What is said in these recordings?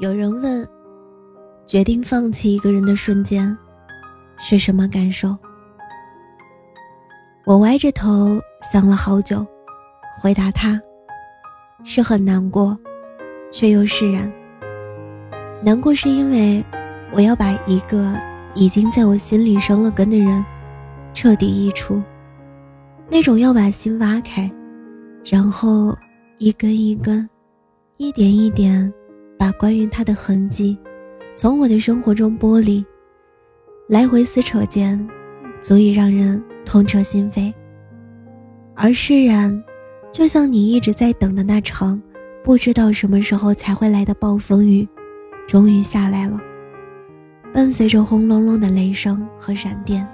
有人问：决定放弃一个人的瞬间是什么感受？我歪着头想了好久，回答他：是很难过，却又释然。难过是因为我要把一个已经在我心里生了根的人彻底移除，那种要把心挖开，然后一根一根，一点一点。把关于他的痕迹从我的生活中剥离，来回撕扯间，足以让人痛彻心扉。而释然，就像你一直在等的那场不知道什么时候才会来的暴风雨，终于下来了。伴随着轰隆隆的雷声和闪电，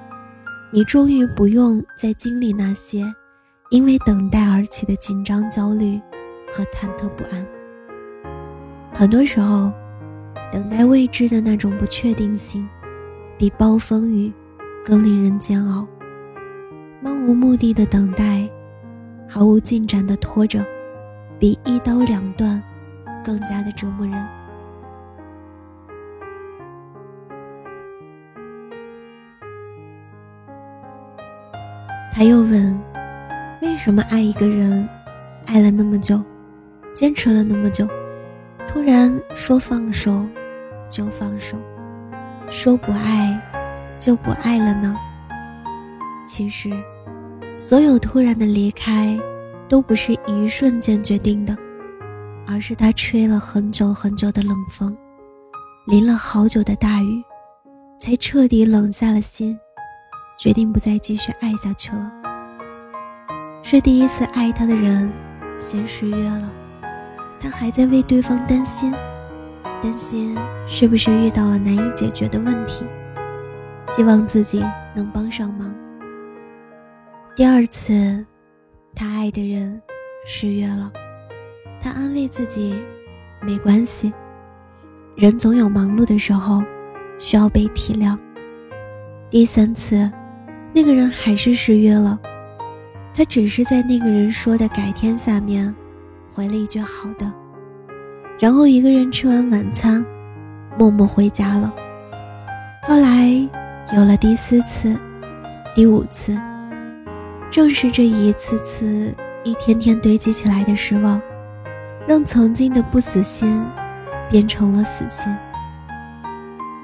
你终于不用再经历那些因为等待而起的紧张、焦虑和忐忑不安。很多时候，等待未知的那种不确定性，比暴风雨更令人煎熬。漫无目的的等待，毫无进展的拖着，比一刀两断更加的折磨人。他又问：“为什么爱一个人，爱了那么久，坚持了那么久？”突然说放手，就放手；说不爱，就不爱了呢？其实，所有突然的离开，都不是一瞬间决定的，而是他吹了很久很久的冷风，淋了好久的大雨，才彻底冷下了心，决定不再继续爱下去了。是第一次爱他的人，先失约了。他还在为对方担心，担心是不是遇到了难以解决的问题，希望自己能帮上忙。第二次，他爱的人失约了，他安慰自己，没关系，人总有忙碌的时候，需要被体谅。第三次，那个人还是失约了，他只是在那个人说的改天下面。回了一句好的，然后一个人吃完晚餐，默默回家了。后来有了第四次、第五次，正是这一次次、一天天堆积起来的失望，让曾经的不死心变成了死心。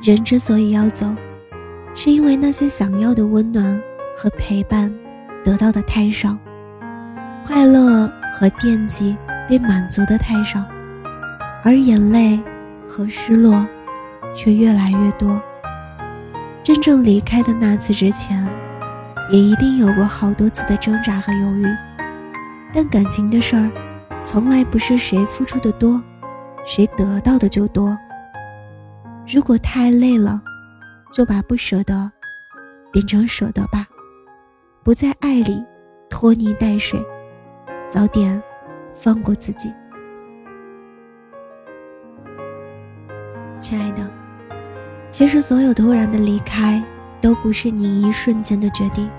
人之所以要走，是因为那些想要的温暖和陪伴得到的太少，快乐和惦记。被满足的太少，而眼泪和失落却越来越多。真正离开的那次之前，也一定有过好多次的挣扎和犹豫。但感情的事儿，从来不是谁付出的多，谁得到的就多。如果太累了，就把不舍得变成舍得吧，不在爱里拖泥带水，早点。放过自己，亲爱的。其实，所有突然的离开，都不是你一瞬间的决定，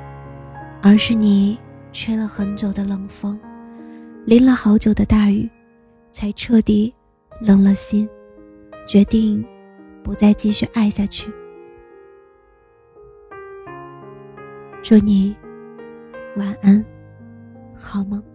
而是你吹了很久的冷风，淋了好久的大雨，才彻底冷了心，决定不再继续爱下去。祝你晚安，好梦。